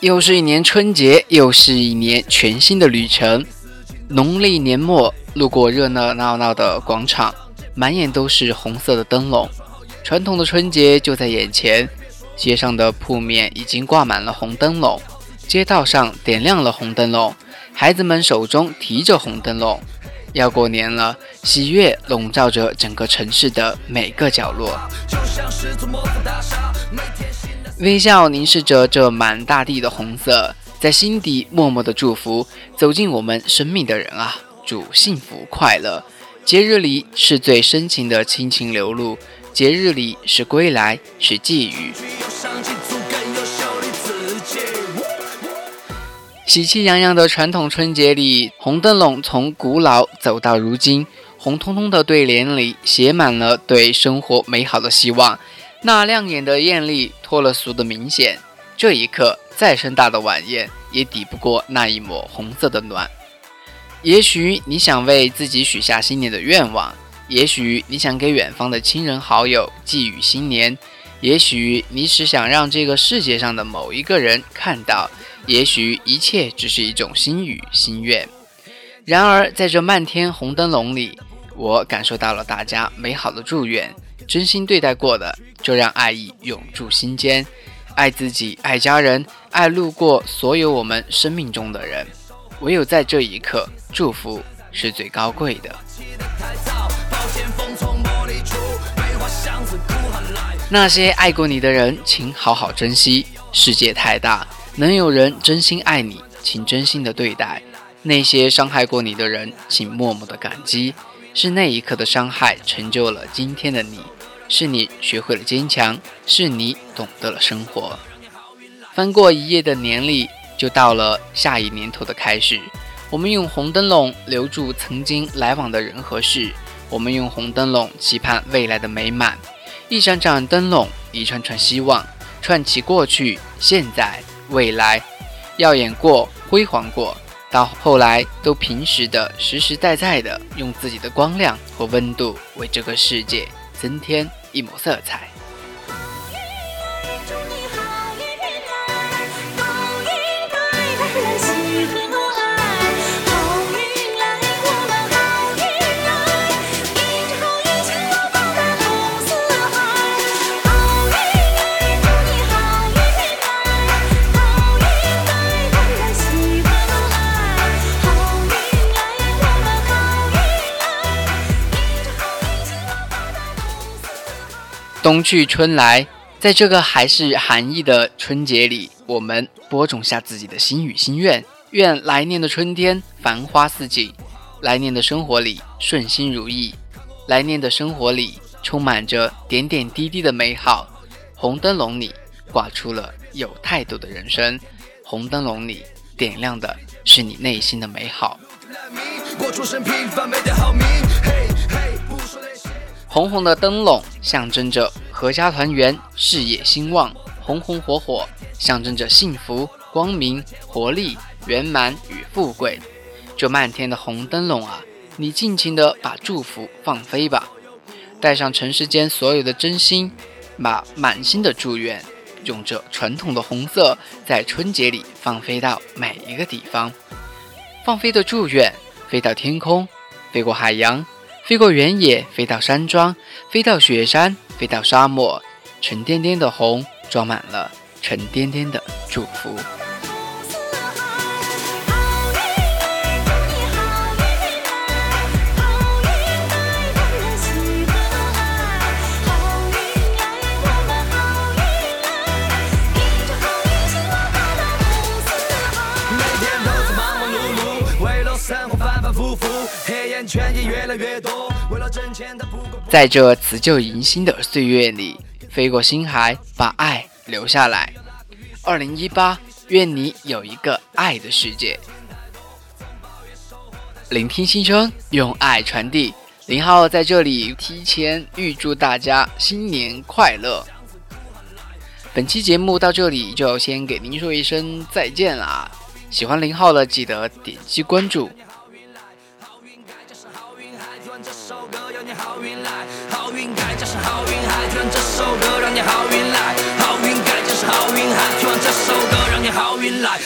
又是一年春节，又是一年全新的旅程。农历年末，路过热热闹闹的广场，满眼都是红色的灯笼。传统的春节就在眼前，街上的铺面已经挂满了红灯笼，街道上点亮了红灯笼，孩子们手中提着红灯笼。要过年了，喜悦笼罩着整个城市的每个角落。微笑凝视着这满大地的红色，在心底默默的祝福走进我们生命的人啊，祝幸福快乐。节日里是最深情的亲情流露，节日里是归来，是寄语。喜气洋洋的传统春节里，红灯笼从古老走到如今，红彤彤的对联里写满了对生活美好的希望。那亮眼的艳丽脱了俗的明显，这一刻再盛大的晚宴也抵不过那一抹红色的暖。也许你想为自己许下新年的愿望，也许你想给远方的亲人好友寄语新年，也许你只想让这个世界上的某一个人看到，也许一切只是一种心语心愿。然而在这漫天红灯笼里，我感受到了大家美好的祝愿。真心对待过的，就让爱意永驻心间。爱自己，爱家人，爱路过所有我们生命中的人。唯有在这一刻，祝福是最高贵的。那些爱过你的人，请好好珍惜。世界太大，能有人真心爱你，请真心的对待。那些伤害过你的人，请默默的感激。是那一刻的伤害，成就了今天的你。是你学会了坚强，是你懂得了生活。翻过一页的年历，就到了下一年头的开始。我们用红灯笼留住曾经来往的人和事，我们用红灯笼期盼未来的美满。一盏盏灯笼，一串串希望，串起过去、现在、未来，耀眼过，辉煌过，到后来都平实的、实实在在的，用自己的光亮和温度为这个世界增添。一抹色彩。冬去春来，在这个还是寒意的春节里，我们播种下自己的心语心愿。愿来年的春天繁花似锦，来年的生活里顺心如意，来年的生活里充满着点点滴滴的美好。红灯笼里挂出了有态度的人生，红灯笼里点亮的是你内心的美好。红红的灯笼象征着阖家团圆、事业兴旺，红红火火象征着幸福、光明、活力、圆满与富贵。这漫天的红灯笼啊，你尽情的把祝福放飞吧，带上尘世间所有的真心，把满心的祝愿，用这传统的红色，在春节里放飞到每一个地方。放飞的祝愿，飞到天空，飞过海洋。飞过原野，飞到山庄，飞到雪山，飞到沙漠，沉甸甸的红装满了沉甸甸的祝福。在这辞旧迎新的岁月里，飞过星海，把爱留下来。二零一八，愿你有一个爱的世界。聆听新生，用爱传递。林浩在这里提前预祝大家新年快乐。本期节目到这里就先给您说一声再见啦！喜欢林浩的记得点击关注。好运，还希望这首歌让你好运来。好运该就是好运，还希望这。首歌让你好运来。